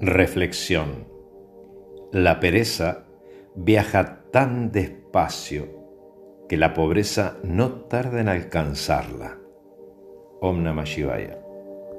Reflexión. La pereza viaja tan despacio que la pobreza no tarda en alcanzarla. Om Namah Shivaya.